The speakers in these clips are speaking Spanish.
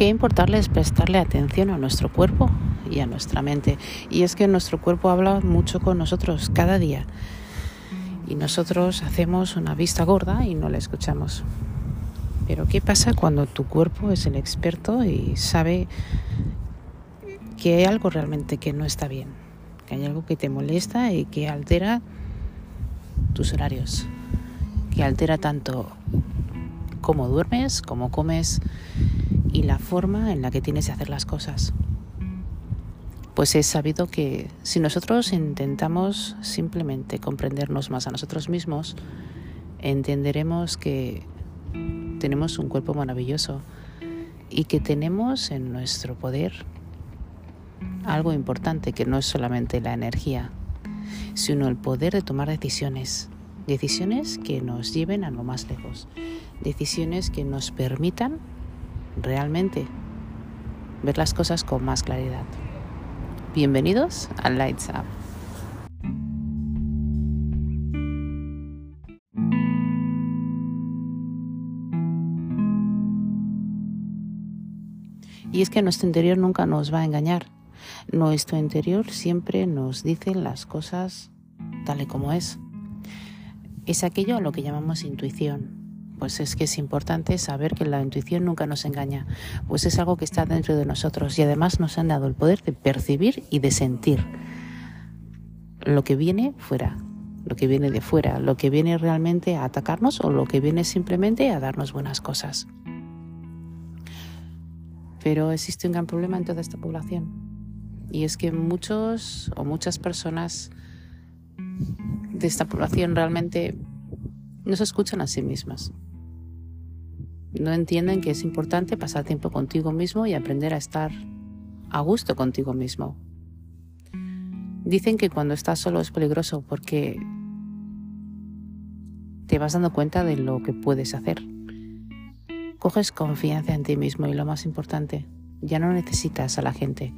qué importarle es prestarle atención a nuestro cuerpo y a nuestra mente. Y es que nuestro cuerpo habla mucho con nosotros cada día. Y nosotros hacemos una vista gorda y no la escuchamos. Pero ¿qué pasa cuando tu cuerpo es el experto y sabe que hay algo realmente que no está bien? Que hay algo que te molesta y que altera tus horarios, que altera tanto cómo duermes, cómo comes y la forma en la que tienes de hacer las cosas. Pues es sabido que si nosotros intentamos simplemente comprendernos más a nosotros mismos, entenderemos que tenemos un cuerpo maravilloso y que tenemos en nuestro poder algo importante que no es solamente la energía, sino el poder de tomar decisiones, decisiones que nos lleven a lo más lejos, decisiones que nos permitan realmente ver las cosas con más claridad. Bienvenidos a Lights Up. Y es que nuestro interior nunca nos va a engañar. Nuestro interior siempre nos dice las cosas tal y como es. Es aquello a lo que llamamos intuición. Pues es que es importante saber que la intuición nunca nos engaña, pues es algo que está dentro de nosotros y además nos han dado el poder de percibir y de sentir lo que viene fuera, lo que viene de fuera, lo que viene realmente a atacarnos o lo que viene simplemente a darnos buenas cosas. Pero existe un gran problema en toda esta población y es que muchos o muchas personas de esta población realmente no se escuchan a sí mismas. No entienden que es importante pasar tiempo contigo mismo y aprender a estar a gusto contigo mismo. Dicen que cuando estás solo es peligroso porque te vas dando cuenta de lo que puedes hacer. Coges confianza en ti mismo y lo más importante, ya no necesitas a la gente,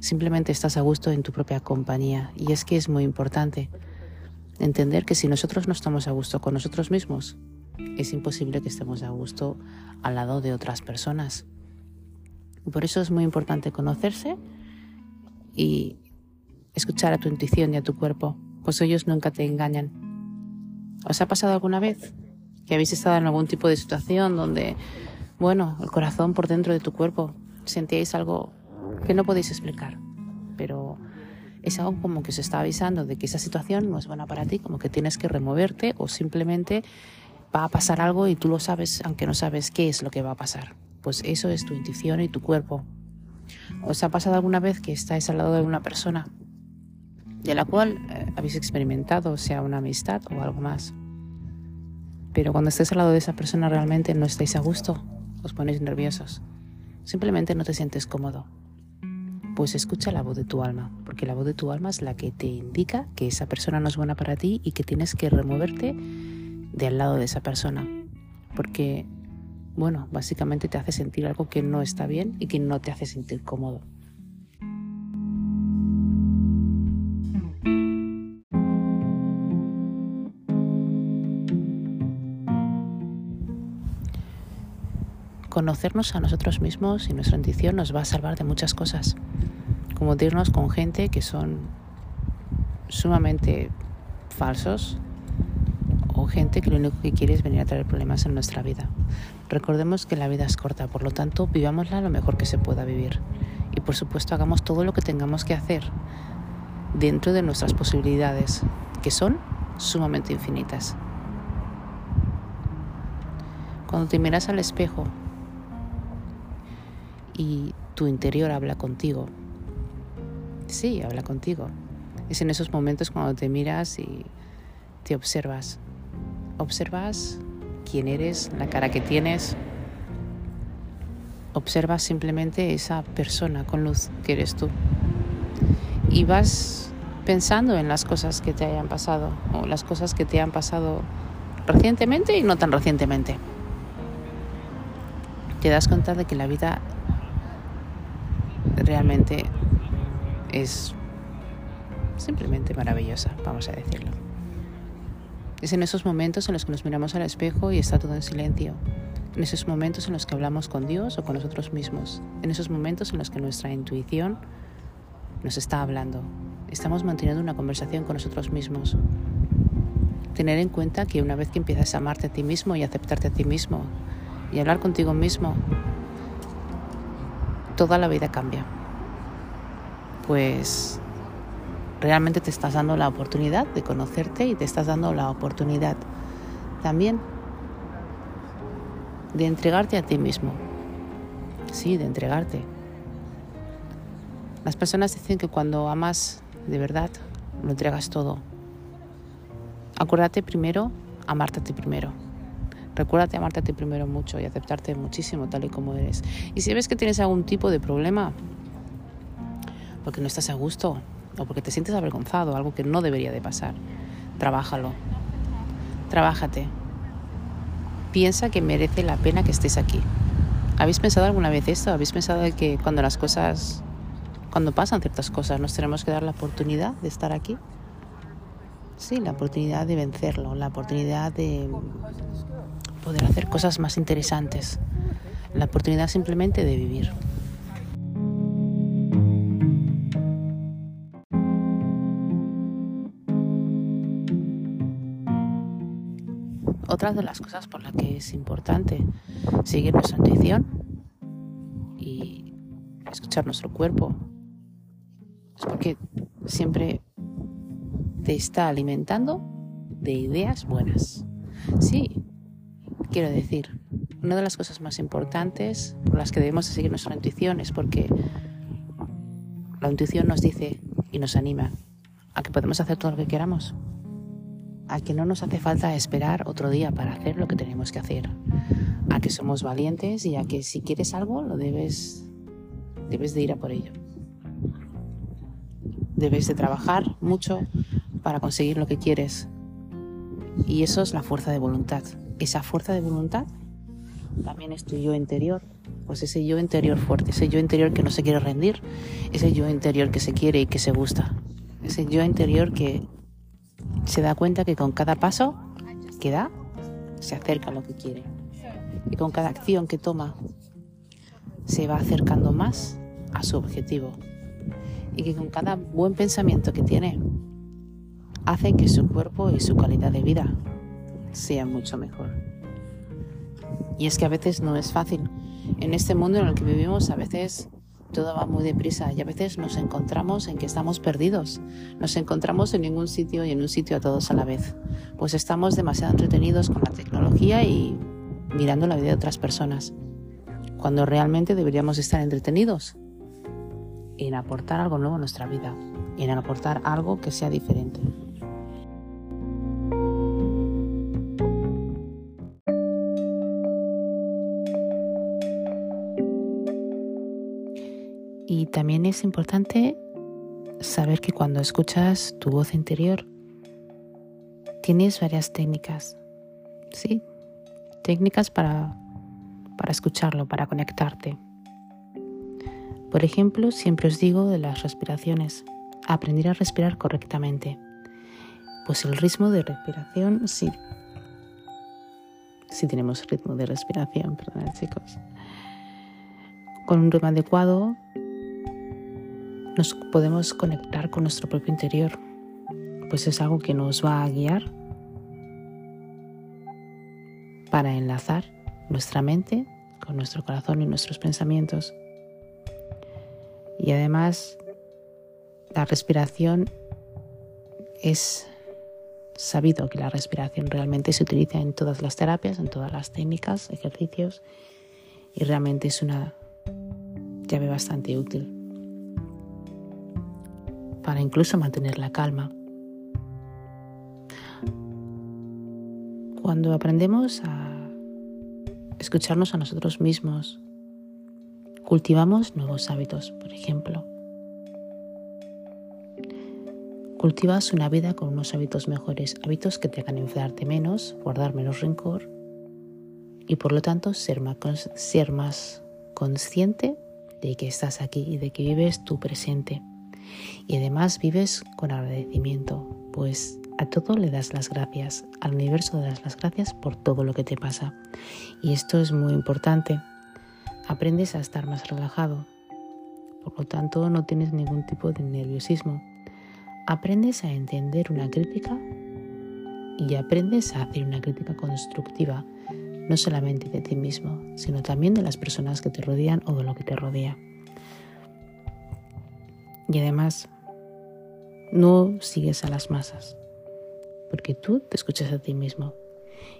simplemente estás a gusto en tu propia compañía y es que es muy importante entender que si nosotros no estamos a gusto con nosotros mismos, es imposible que estemos a gusto al lado de otras personas. Por eso es muy importante conocerse y escuchar a tu intuición y a tu cuerpo, pues ellos nunca te engañan. ¿Os ha pasado alguna vez que habéis estado en algún tipo de situación donde, bueno, el corazón por dentro de tu cuerpo sentíais algo que no podéis explicar, es algo como que os está avisando de que esa situación no es buena para ti, como que tienes que removerte o simplemente va a pasar algo y tú lo sabes aunque no sabes qué es lo que va a pasar. Pues eso es tu intuición y tu cuerpo. ¿Os ha pasado alguna vez que estáis al lado de una persona de la cual eh, habéis experimentado, sea una amistad o algo más? Pero cuando estés al lado de esa persona realmente no estáis a gusto, os ponéis nerviosos, simplemente no te sientes cómodo. Pues escucha la voz de tu alma, porque la voz de tu alma es la que te indica que esa persona no es buena para ti y que tienes que removerte de al lado de esa persona. Porque, bueno, básicamente te hace sentir algo que no está bien y que no te hace sentir cómodo. Conocernos a nosotros mismos y nuestra intuición nos va a salvar de muchas cosas como dirnos con gente que son sumamente falsos o gente que lo único que quiere es venir a traer problemas en nuestra vida. Recordemos que la vida es corta, por lo tanto, vivámosla lo mejor que se pueda vivir. Y por supuesto, hagamos todo lo que tengamos que hacer dentro de nuestras posibilidades, que son sumamente infinitas. Cuando te miras al espejo y tu interior habla contigo, Sí, habla contigo. Es en esos momentos cuando te miras y te observas. Observas quién eres, la cara que tienes. Observas simplemente esa persona con luz que eres tú. Y vas pensando en las cosas que te hayan pasado o las cosas que te han pasado recientemente y no tan recientemente. Te das cuenta de que la vida realmente es simplemente maravillosa, vamos a decirlo. Es en esos momentos en los que nos miramos al espejo y está todo en silencio. en esos momentos en los que hablamos con Dios o con nosotros mismos, en esos momentos en los que nuestra intuición nos está hablando. Estamos manteniendo una conversación con nosotros mismos. Tener en cuenta que una vez que empiezas a amarte a ti mismo y aceptarte a ti mismo y hablar contigo mismo, toda la vida cambia. Pues realmente te estás dando la oportunidad de conocerte y te estás dando la oportunidad también de entregarte a ti mismo. Sí, de entregarte. Las personas dicen que cuando amas de verdad, lo entregas todo. Acuérdate primero amarte a ti primero. Recuérdate amarte a ti primero mucho y aceptarte muchísimo tal y como eres. Y si ves que tienes algún tipo de problema, porque no estás a gusto o porque te sientes avergonzado, algo que no debería de pasar, trabájalo. Trabájate. Piensa que merece la pena que estés aquí. ¿Habéis pensado alguna vez esto? ¿Habéis pensado que cuando las cosas, cuando pasan ciertas cosas, nos tenemos que dar la oportunidad de estar aquí? Sí, la oportunidad de vencerlo, la oportunidad de poder hacer cosas más interesantes, la oportunidad simplemente de vivir. Otra de las cosas por las que es importante seguir nuestra intuición y escuchar nuestro cuerpo es porque siempre te está alimentando de ideas buenas. Sí, quiero decir, una de las cosas más importantes por las que debemos seguir nuestra intuición es porque la intuición nos dice y nos anima a que podemos hacer todo lo que queramos a que no nos hace falta esperar otro día para hacer lo que tenemos que hacer, a que somos valientes y a que si quieres algo lo debes, debes de ir a por ello. Debes de trabajar mucho para conseguir lo que quieres. Y eso es la fuerza de voluntad. Esa fuerza de voluntad también es tu yo interior. Pues ese yo interior fuerte, ese yo interior que no se quiere rendir, ese yo interior que se quiere y que se gusta, ese yo interior que se da cuenta que con cada paso que da, se acerca a lo que quiere. Y con cada acción que toma, se va acercando más a su objetivo. Y que con cada buen pensamiento que tiene, hace que su cuerpo y su calidad de vida sea mucho mejor. Y es que a veces no es fácil. En este mundo en el que vivimos, a veces todo va muy deprisa y a veces nos encontramos en que estamos perdidos. Nos encontramos en ningún sitio y en un sitio a todos a la vez. Pues estamos demasiado entretenidos con la tecnología y mirando la vida de otras personas. Cuando realmente deberíamos estar entretenidos en aportar algo nuevo a nuestra vida, en aportar algo que sea diferente. Es importante saber que cuando escuchas tu voz interior, tienes varias técnicas, ¿sí? Técnicas para, para escucharlo, para conectarte. Por ejemplo, siempre os digo de las respiraciones, aprender a respirar correctamente. Pues el ritmo de respiración, sí. Sí tenemos ritmo de respiración, perdón chicos. Con un ritmo adecuado nos podemos conectar con nuestro propio interior, pues es algo que nos va a guiar para enlazar nuestra mente con nuestro corazón y nuestros pensamientos. Y además, la respiración es sabido que la respiración realmente se utiliza en todas las terapias, en todas las técnicas, ejercicios, y realmente es una llave bastante útil para incluso mantener la calma. Cuando aprendemos a escucharnos a nosotros mismos, cultivamos nuevos hábitos, por ejemplo. Cultivas una vida con unos hábitos mejores, hábitos que te hagan enfadarte menos, guardar menos rencor y por lo tanto ser más, ser más consciente de que estás aquí y de que vives tu presente y además vives con agradecimiento, pues A todo le das las gracias, al universo le das las gracias por todo lo que te pasa. Y esto es muy importante. Aprendes a estar más relajado, por lo tanto no tienes ningún tipo de nerviosismo. Aprendes a entender una crítica y aprendes a hacer una crítica constructiva, no solamente de ti mismo, sino también de las personas que te rodean o de lo que te rodea. Y además, no sigues a las masas, porque tú te escuchas a ti mismo.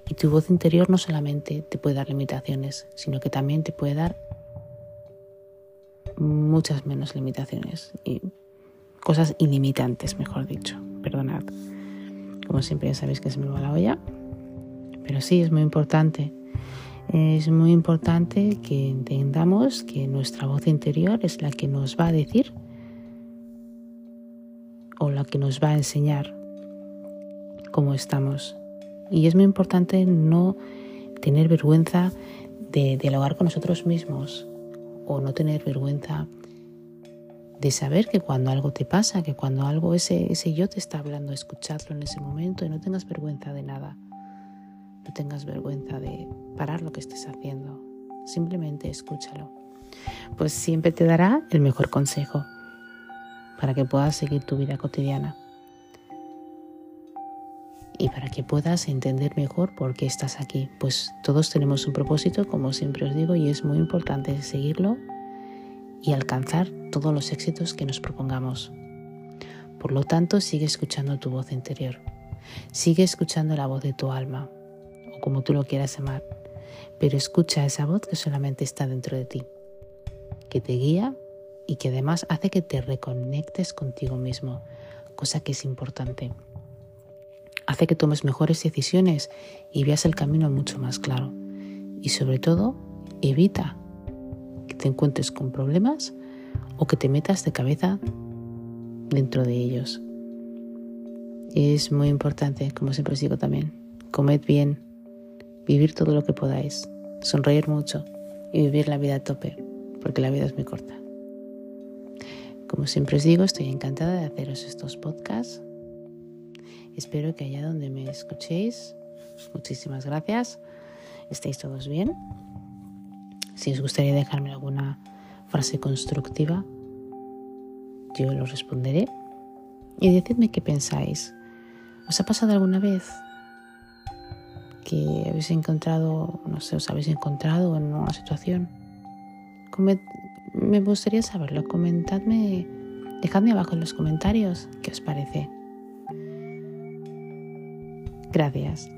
Y tu voz interior no solamente te puede dar limitaciones, sino que también te puede dar muchas menos limitaciones y cosas ilimitantes, mejor dicho. Perdonad. Como siempre ya sabéis que se me va la olla. Pero sí, es muy importante. Es muy importante que entendamos que nuestra voz interior es la que nos va a decir la que nos va a enseñar cómo estamos. Y es muy importante no tener vergüenza de dialogar con nosotros mismos o no tener vergüenza de saber que cuando algo te pasa, que cuando algo ese, ese yo te está hablando, escucharlo en ese momento y no tengas vergüenza de nada. No tengas vergüenza de parar lo que estés haciendo. Simplemente escúchalo. Pues siempre te dará el mejor consejo para que puedas seguir tu vida cotidiana y para que puedas entender mejor por qué estás aquí. Pues todos tenemos un propósito, como siempre os digo, y es muy importante seguirlo y alcanzar todos los éxitos que nos propongamos. Por lo tanto, sigue escuchando tu voz interior. Sigue escuchando la voz de tu alma, o como tú lo quieras llamar, pero escucha esa voz que solamente está dentro de ti, que te guía y que además hace que te reconectes contigo mismo, cosa que es importante. Hace que tomes mejores decisiones y veas el camino mucho más claro. Y sobre todo, evita que te encuentres con problemas o que te metas de cabeza dentro de ellos. Es muy importante, como siempre os digo también, comed bien, vivir todo lo que podáis, sonreír mucho y vivir la vida a tope, porque la vida es muy corta. Como siempre os digo, estoy encantada de haceros estos podcasts. Espero que allá donde me escuchéis, muchísimas gracias, estéis todos bien. Si os gustaría dejarme alguna frase constructiva, yo lo responderé. Y decidme qué pensáis. ¿Os ha pasado alguna vez que habéis encontrado, no sé, os habéis encontrado en una situación? Me gustaría saberlo. Comentadme, dejadme abajo en los comentarios qué os parece. Gracias.